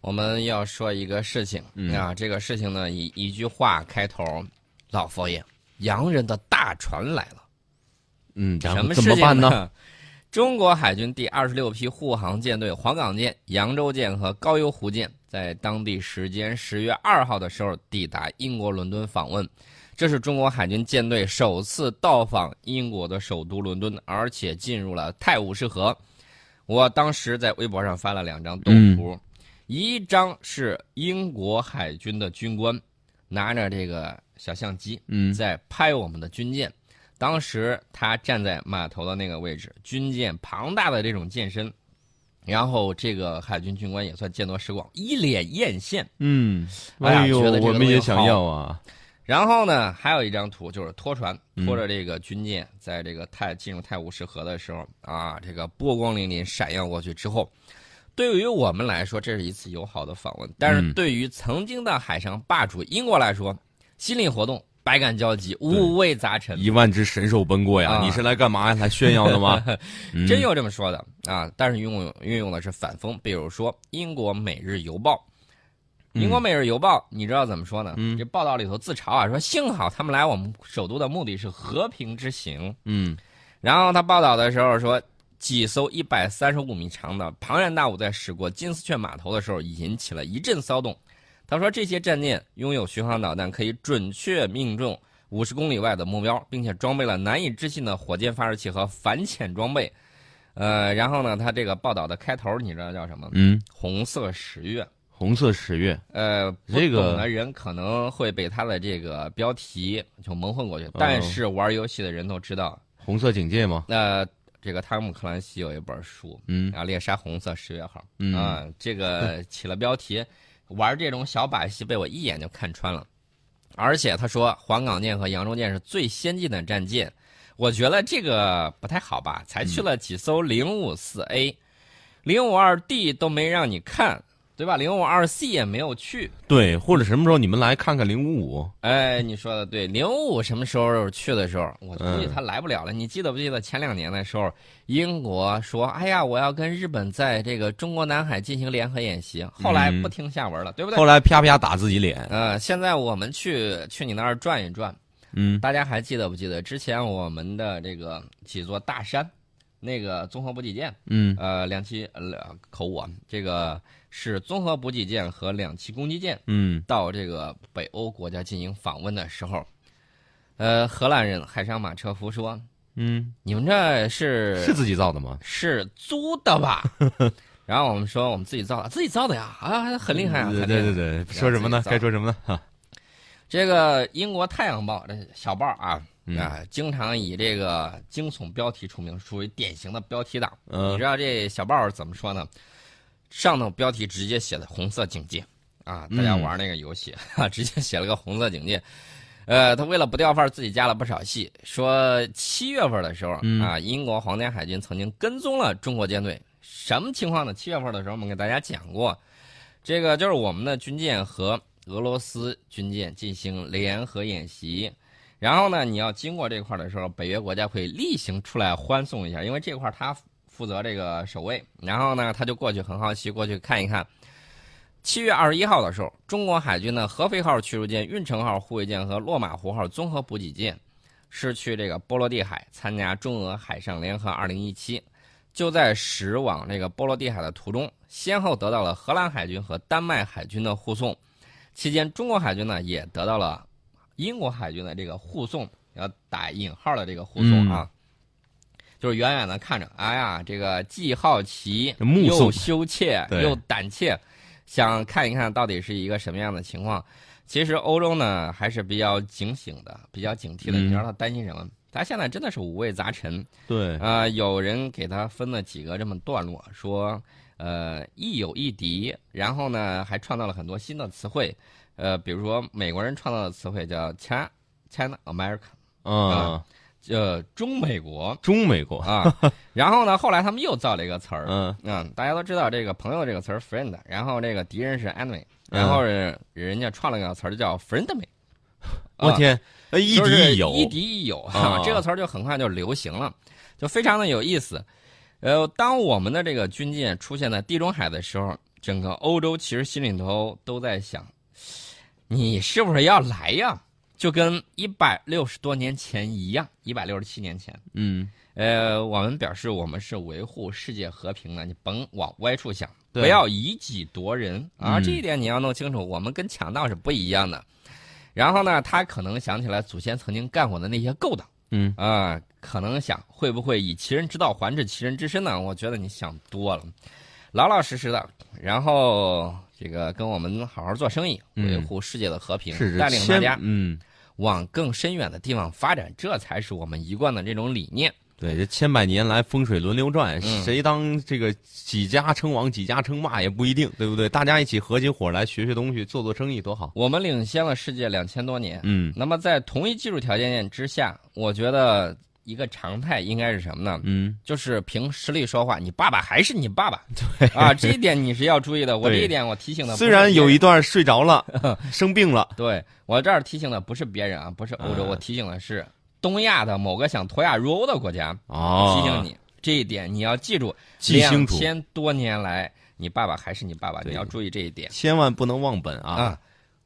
我们要说一个事情、嗯啊，这个事情呢以一句话开头：老佛爷，洋人的大船来了。嗯，然什么事情怎么办呢？呢？中国海军第二十六批护航舰队黄冈舰、扬州舰和高邮湖舰在当地时间十月二号的时候抵达英国伦敦访问，这是中国海军舰队首次到访英国的首都伦敦，而且进入了泰晤士河。我当时在微博上发了两张动图，一张是英国海军的军官拿着这个小相机，嗯在拍我们的军舰。当时他站在码头的那个位置，军舰庞大的这种舰身，然后这个海军军官也算见多识广，一脸艳羡。嗯，哎呦，觉得我们也想要啊。然后呢，还有一张图就是拖船嗯拖着这个军舰，在这个泰进入泰晤士河的时候啊，这个波光粼粼闪耀过去之后，对于我们来说，这是一次友好的访问；但是嗯对于曾经的海上霸主英国来说，心理活动百感交集，五味杂陈。一万只神兽奔过呀！啊你是来干嘛呀？来炫耀的吗？嗯真有这么说的啊！但是运用运用的是反讽，比如说英国《每日邮报》。英国《每日邮报》，你知道怎么说呢？嗯这报道里头自嘲啊，说幸好他们来我们首都的目的是和平之行。嗯然后他报道的时候说，几艘一百三十五米长的庞然大物在驶过金丝雀码头的时候，引起了一阵骚动。他说，这些战舰拥有巡航导弹，可以准确命中五十公里外的目标，并且装备了难以置信的火箭发射器和反潜装备。呃，然后呢，他这个报道的开头你知道叫什么？嗯，红色十月。红色十月，呃，不这个懂的人可能会被他的这个标题就蒙混过去，但是玩游戏的人都知道，红色警戒吗？那、这个汤姆克兰西有一本书，嗯。啊，猎杀红色十月号，嗯。啊，这个起了标题，玩这种小把戏被我一眼就看穿了，而且他说黄冈舰和扬州舰是最先进的战舰，我觉得这个不太好吧，才去了几艘零五四 A，零五二 D 都没让你看，对吧？零五二 C 也没有去，对，或者什么时候你们来看看零五五？哎，你说的对，零五五什么时候去的时候，我估计嗯他来不了了。你记得不记得前两年的时候，英国说：“哎呀，我要跟日本在这个中国南海进行联合演习。”后来嗯不听下文了，对不对后？来啪啪打自己脸。呃，现在我们去去你那儿转一转，嗯大家还记得不记得之前我们的这个几座大山，那个综合补给舰，嗯呃，两栖呃口误啊，这个是综合补给舰和两栖攻击舰。嗯到这个北欧国家进行访问的时候，呃，荷兰人海上马车夫说嗯，：“你们这是是自己造的吗？是租的吧？” 然后我们说：“我们自己造的，自己造的呀，啊，很厉害啊！”对对对对，说什么呢？该说什么呢？哈，这个英国《太阳报》这小报啊嗯啊，经常以这个惊悚标题出名，属于典型的标题党。你嗯知道这小报怎么说呢？上头标题直接写的“红色警戒”啊，大家嗯玩那个游戏啊，直接写了个“红色警戒”。呃，他为了不掉范儿，自己加了不少戏，说七月份的时候、嗯啊，英国皇家海军曾经跟踪了中国舰队，什么情况呢？七月份的时候，我们给大家讲过，这个就是我们的军舰和俄罗斯军舰进行联合演习。然后呢，你要经过这块儿的时候，北约国家会例行出来欢送一下，因为这块儿他负责这个守卫。然后呢，他就过去很好奇，过去看一看。七月二十一号的时候，中国海军的合肥号驱逐舰、运城号护卫舰和落马湖号综合补给舰是去这个波罗的海参加中俄海上联合二零一七。就在驶往这个波罗的海的途中，先后得到了荷兰海军和丹麦海军的护送。期间，中国海军呢也得到了英国海军的这个护送，要打引号的这个护送啊，就是远远的看着，哎呀，这个既好奇又羞怯又胆怯，想看一看到底是一个什么样的情况。其实欧洲呢还是比较警醒的，比较警惕的。嗯你知道他担心什么？他现在真的是五味杂陈。对，啊、有人给他分了几个这么段落，说，呃，亦友亦敌，然后呢，还创造了很多新的词汇，呃，比如说美国人创造的词汇叫 China China America，嗯，呃，中美国。中美国，啊，然后呢，后来他们又造了一个词儿，嗯。嗯，大家都知道这个朋友这个词儿 friend，然后这个敌人是 enemy，嗯。然后人人家创了个词儿叫 friendly，啊我天，呃一敌一友，一敌一友。啊。哈，这个词儿就很快就流行了，就非常的有意思。呃，当我们的这个军舰出现在地中海的时候，整个欧洲其实心里头都在想，你是不是要来呀？就跟一百六十多年前一样，一百六十七年前，嗯，呃，我们表示我们是维护世界和平的，你甭往歪处想，不要以己夺人。啊！嗯这一点你要弄清楚，我们跟强盗是不一样的。然后呢，他可能想起来祖先曾经干过的那些勾当，嗯。啊、可能想会不会以其人之道还治其人之身呢？我觉得你想多了，老老实实的，然后这个跟我们好好做生意，嗯维护世界的和平，是带领大家嗯，往更深远的地方发展，这才是我们一贯的这种理念。对，这千百年来风水轮流转，嗯谁当这个几家称王几家称霸也不一定，对不对？大家一起合起伙来学学东西，做做生意多好。我们领先了世界两千多年，嗯那么在同一技术条件之下，我觉得一个常态应该是什么呢？嗯，就是凭实力说话，你爸爸还是你爸爸。对 啊，这一点你是要注意的。我这一点我提醒的，虽然有一段睡着了，生病了，对我这儿提醒的不是别人啊，不是欧洲，嗯我提醒的是东亚的某个想脱亚入欧的国家，哦，提醒你这一点你要记住。记两千多年来，你爸爸还是你爸爸，你要注意这一点千万不能忘本啊！啊。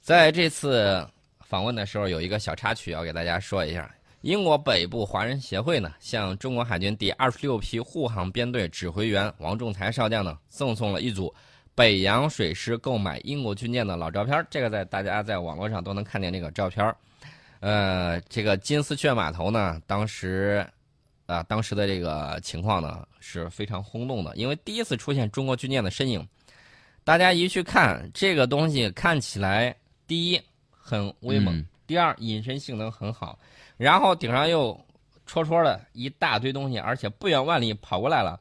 在这次访问的时候，有一个小插曲要给大家说一下。英国北部华人协会呢，向中国海军第二十六批护航编队指挥员王仲才少将呢，赠送了一组北洋水师购买英国军舰的老照片。这个在大家在网络上都能看见这个照片。呃，这个金丝雀码头呢，当时啊、当时的这个情况呢是非常轰动的，因为第一次出现中国军舰的身影。大家一去看这个东西，看起来第一很威猛，第二隐身性能很好，然后顶上又戳戳的一大堆东西，而且不远万里跑过来了。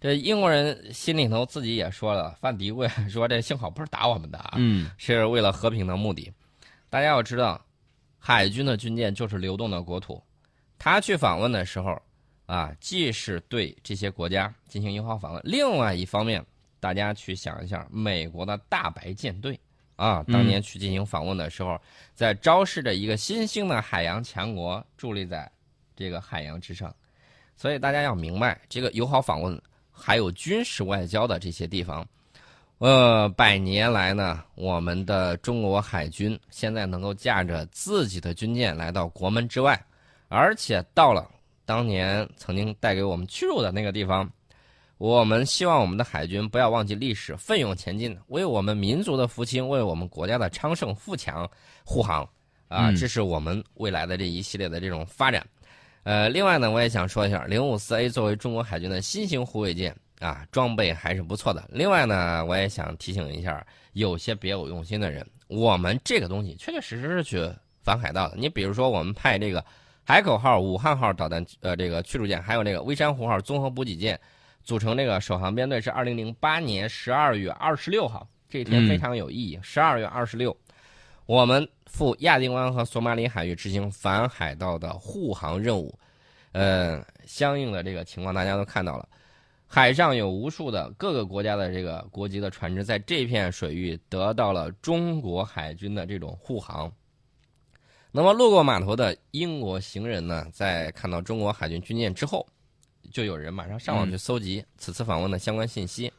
这英国人心里头自己也说了，犯嘀咕呀，说这幸好不是打我们的啊，嗯，是为了和平的目的。大家要知道，海军的军舰就是流动的国土，他去访问的时候，啊，既是对这些国家进行友好访问，另外一方面，大家去想一下，美国的大白舰队啊，当年去进行访问的时候，在昭示着一个新兴的海洋强国伫立在这个海洋之上，所以大家要明白，这个友好访问还有军事外交的这些地方。呃，百年来呢，我们的中国海军现在能够驾着自己的军舰来到国门之外，而且到了当年曾经带给我们屈辱的那个地方。我们希望我们的海军不要忘记历史，奋勇前进，为我们民族的复兴，为我们国家的昌盛富强护航啊！嗯这是我们未来的这一系列的这种发展。呃，另外呢，我也想说一下，零五四 A 作为中国海军的新型护卫舰啊，装备还是不错的。另外呢，我也想提醒一下，有些别有用心的人，我们这个东西确确实实是去反海盗的。你比如说，我们派这个海口号、武汉号导弹呃这个驱逐舰，还有这个微山湖号综合补给舰，组成这个首航编队是二零零八年十二月二十六号，这一天嗯非常有意义。十二、月二十六，我们赴亚丁湾和索马里海域执行反海盗的护航任务。呃，相应的这个情况大家都看到了，海上有无数的各个国家的这个国籍的船只在这片水域得到了中国海军的这种护航。那么路过码头的英国行人呢，在看到中国海军军舰之后，就有人马上上网去搜集此次访问的相关信息。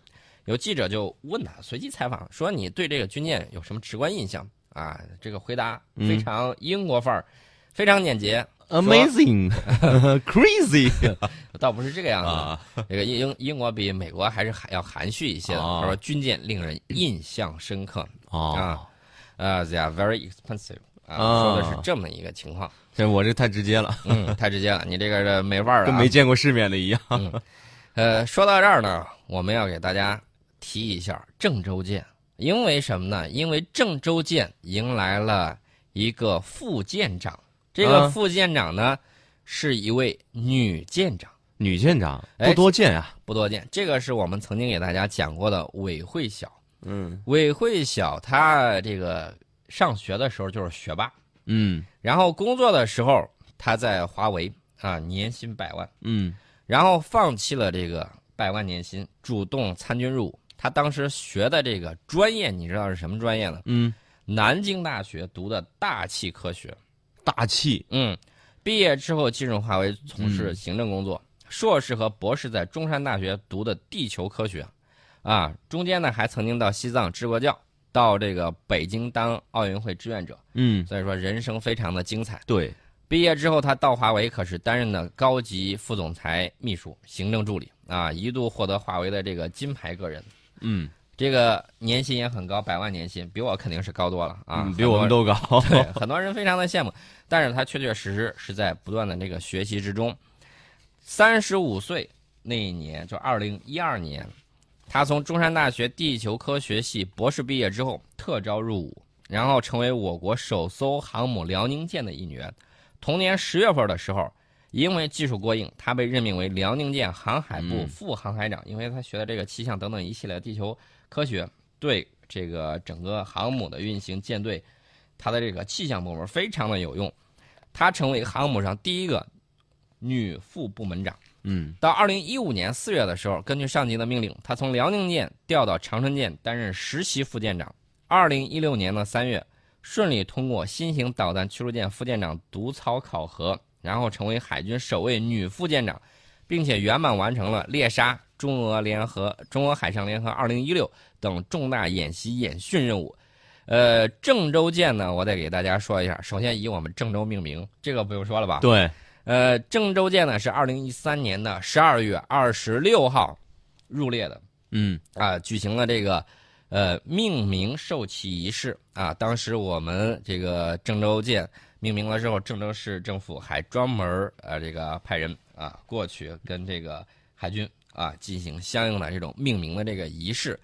有记者就问他，随机采访说：“你对这个军舰有什么直观印象？”啊，这个回答非常英国范儿，非常简洁。Amazing, crazy 倒不是这个样子，啊！这个英英国比美国还是还要含蓄一些的。哦他说军舰令人印象深刻，哦啊，呃，they are very expensive 啊，啊说的是这么一个情况。这我这太直接了，嗯，太直接了，你这个这没味儿了、啊。跟没见过世面的一样。呃，说到这儿呢，我们要给大家提一下郑州舰，因为什么呢？因为郑州舰迎来了一个副舰长，这个啊副舰长呢、是一位女舰长。女舰长哎不多见啊。不多见，这个是我们曾经给大家讲过的韦慧晓。嗯韦慧晓她这个上学的时候就是学霸，嗯。然后工作的时候他在华为啊年薪百万，嗯。然后放弃了这个百万年薪，主动参军入伍。他当时学的这个专业，你知道是什么专业呢？嗯，南京大学读的大气科学。大气。嗯，毕业之后进入华为从事行政工作，硕士和博士在中山大学读的地球科学，啊，中间呢还曾经到西藏支过教，到这个北京当奥运会志愿者，嗯，所以说人生非常的精彩。对，毕业之后，他到华为可是担任的高级副总裁秘书、行政助理啊，一度获得华为的这个金牌个人。嗯，这个年薪也很高，百万年薪，比我肯定是高多了啊，嗯比我们都高。对，很多人非常的羡慕，但是他确确实实是在不断的这个学习之中。三十五岁那一年，就二零一二年，他从中山大学地球科学系博士毕业之后，特招入伍，然后成为我国首艘航母辽宁舰的一员。同年十月份的时候，因为技术过硬，他被任命为辽宁舰航海部嗯副航海长，因为他学的这个气象等等一系列地球科学，对这个整个航母的运行舰队，它的这个气象部门非常的有用。他成为航母上第一个女副部门长。嗯到二零一五年四月的时候，根据上级的命令，他从辽宁舰调到长春舰担任实习副舰长。二零一六年的三月，顺利通过新型导弹驱逐舰副舰长独操考核，然后成为海军首位女副舰长，并且圆满完成了猎杀中俄联合、中俄海上联合二零一六等重大演习演训任务。呃，郑州舰呢，我得给大家说一下，首先以我们郑州命名，这个不用说了吧？对，呃，郑州舰呢是二零一三年的十二月二十六号入列的嗯啊、举行了这个呃命名授旗仪式啊。当时我们这个郑州舰命名了之后，郑州市政府还专门儿呃这个派人啊过去跟这个海军啊进行相应的这种命名的这个仪式。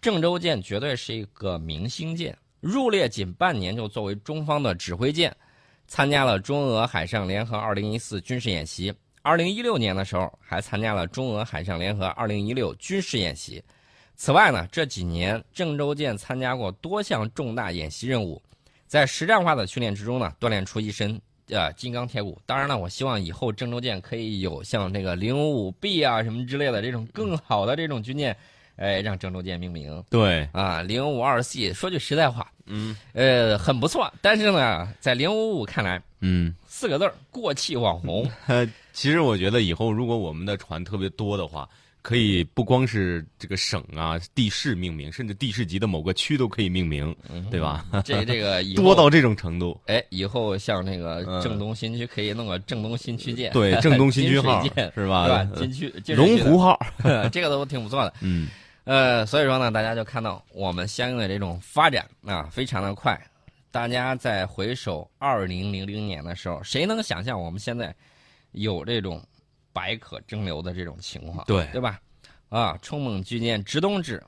郑州舰绝对是一个明星舰，入列仅半年就作为中方的指挥舰，参加了中俄海上联合2014军事演习。2016年的时候，还参加了中俄海上联合2016军事演习。此外呢，这几年郑州舰参加过多项重大演习任务，在实战化的训练之中呢，锻炼出一身呃金刚铁骨。当然了，我希望以后郑州舰可以有像这个零五五 B 啊什么之类的这种更好的这种军舰，哎，让郑州舰命名对，啊。零五二 C 说句实在话，嗯呃，很不错。但是呢，在零五五看来，嗯。四个字儿过气网红。呃，其实我觉得以后如果我们的船特别多的话，可以不光是这个省啊、地市命名，甚至地市级的某个区都可以命名，对吧？这这个 多到这种程度。哎，以后像那个嗯郑东新区可以弄个郑东新区舰，对，郑东新区号是吧？对吧？金区龙湖号，这个都挺不错的。嗯呃，所以说呢，大家就看到我们相应的这种发展啊，非常的快。大家在回首二零零零年的时候，谁能想象我们现在有这种百舸争流的这种情况？对对吧？啊，冲猛巨舰直东至。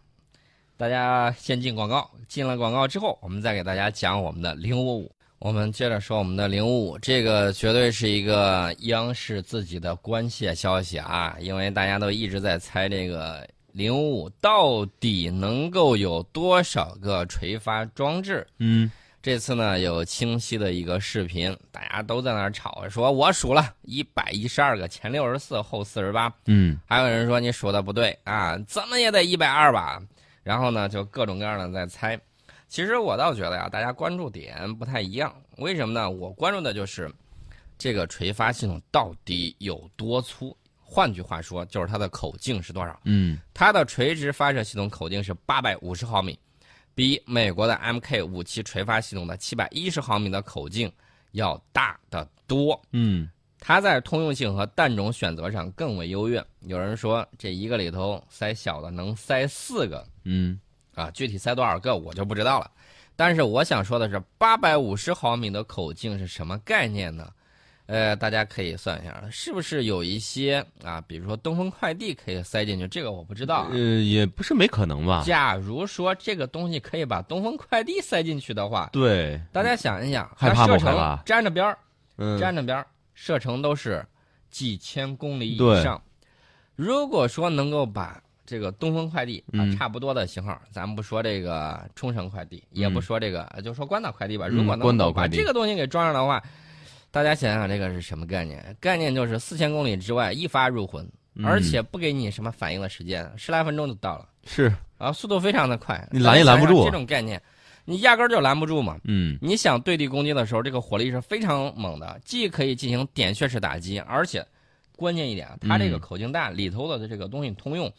大家先进广告，进了广告之后，我们再给大家讲我们的零五五。我们接着说我们的零五五，这个绝对是一个央视自己的关切消息啊，因为大家都一直在猜这个零五五到底能够有多少个垂发装置。嗯这次呢有清晰的一个视频，大家都在那儿吵，说我数了一百一十二个，前六十四，后四十八。嗯还有人说你数的不对啊，怎么也得一百二吧？然后呢，就各种各样的在猜。其实我倒觉得呀，大家关注点不太一样。为什么呢？我关注的就是这个垂发系统到底有多粗。换句话说，就是它的口径是多少？嗯它的垂直发射系统口径是八百五十毫米，比美国的 Mk 五七垂发系统的七百一十毫米的口径要大得多。嗯它在通用性和弹种选择上更为优越。有人说这一个里头塞小的能塞四个嗯啊，具体塞多少个我就不知道了。但是我想说的是，八百五十毫米的口径是什么概念呢？呃，大家可以算一下，是不是有一些啊，比如说东风快递可以塞进去？这个我不知道、啊。呃，也不是没可能吧？假如说这个东西可以把东风快递塞进去的话，对，大家想一想，它射程沾着边儿，嗯沾着边儿，射程都是几千公里以上。如果说能够把这个东风快递啊、嗯差不多的型号，咱们不说这个冲绳快递，也不说这个，就说关岛快递吧。嗯如果能把关岛快递这个东西给装上的话，大家想想这个是什么概念？概念就是四千公里之外一发入魂，嗯而且不给你什么反应的时间，十来分钟就到了。是，啊，速度非常的快，你拦也拦不住大家想想这种概念，你压根儿就拦不住嘛。嗯你想对地攻击的时候，这个火力是非常猛的，既可以进行点穴式打击，而且关键一点，它这个嗯口径大，里头的这个东西通用。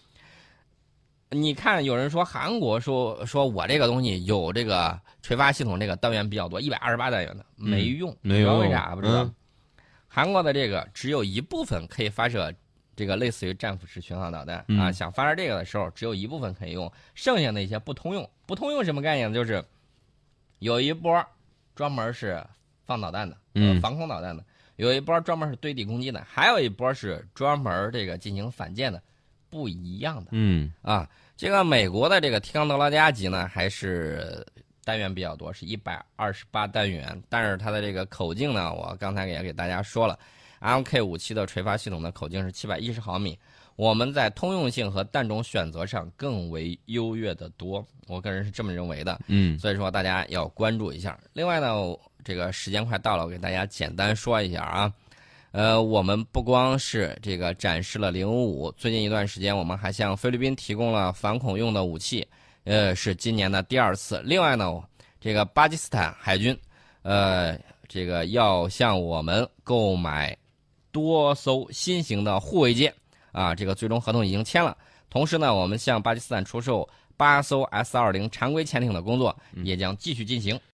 你看，有人说韩国说说我这个东西有这个垂发系统，这个单元比较多，一百二十八单元的没用，没有知道为啥不知道？嗯韩国的这个只有一部分可以发射这个类似于战斧式巡航导弹、嗯啊，想发射这个的时候，只有一部分可以用，剩下那些不通用。不通用什么概念呢？就是有一波专门是放导弹的，嗯呃防空导弹的，有一波专门是对地攻击的，还有一波是专门这个进行反舰的，不一样的。嗯啊，这个美国的这个提康德拉加级呢，还是单元比较多，是一百二十八单元，但是它的这个口径呢，我刚才也给大家说了，MK 五七的垂发系统的口径是七百一十毫米，我们在通用性和弹种选择上更为优越的多，我个人是这么认为的。嗯所以说大家要关注一下。另外呢，这个时间快到了，我给大家简单说一下啊。呃，我们不光是这个展示了零五五，最近一段时间我们还向菲律宾提供了反恐用的武器，呃，是今年的第二次。另外呢，这个巴基斯坦海军，呃，这个要向我们购买多艘新型的护卫舰，啊，这个最终合同已经签了。同时呢，我们向巴基斯坦出售八艘 S 二零常规潜艇的工作也将继续进行。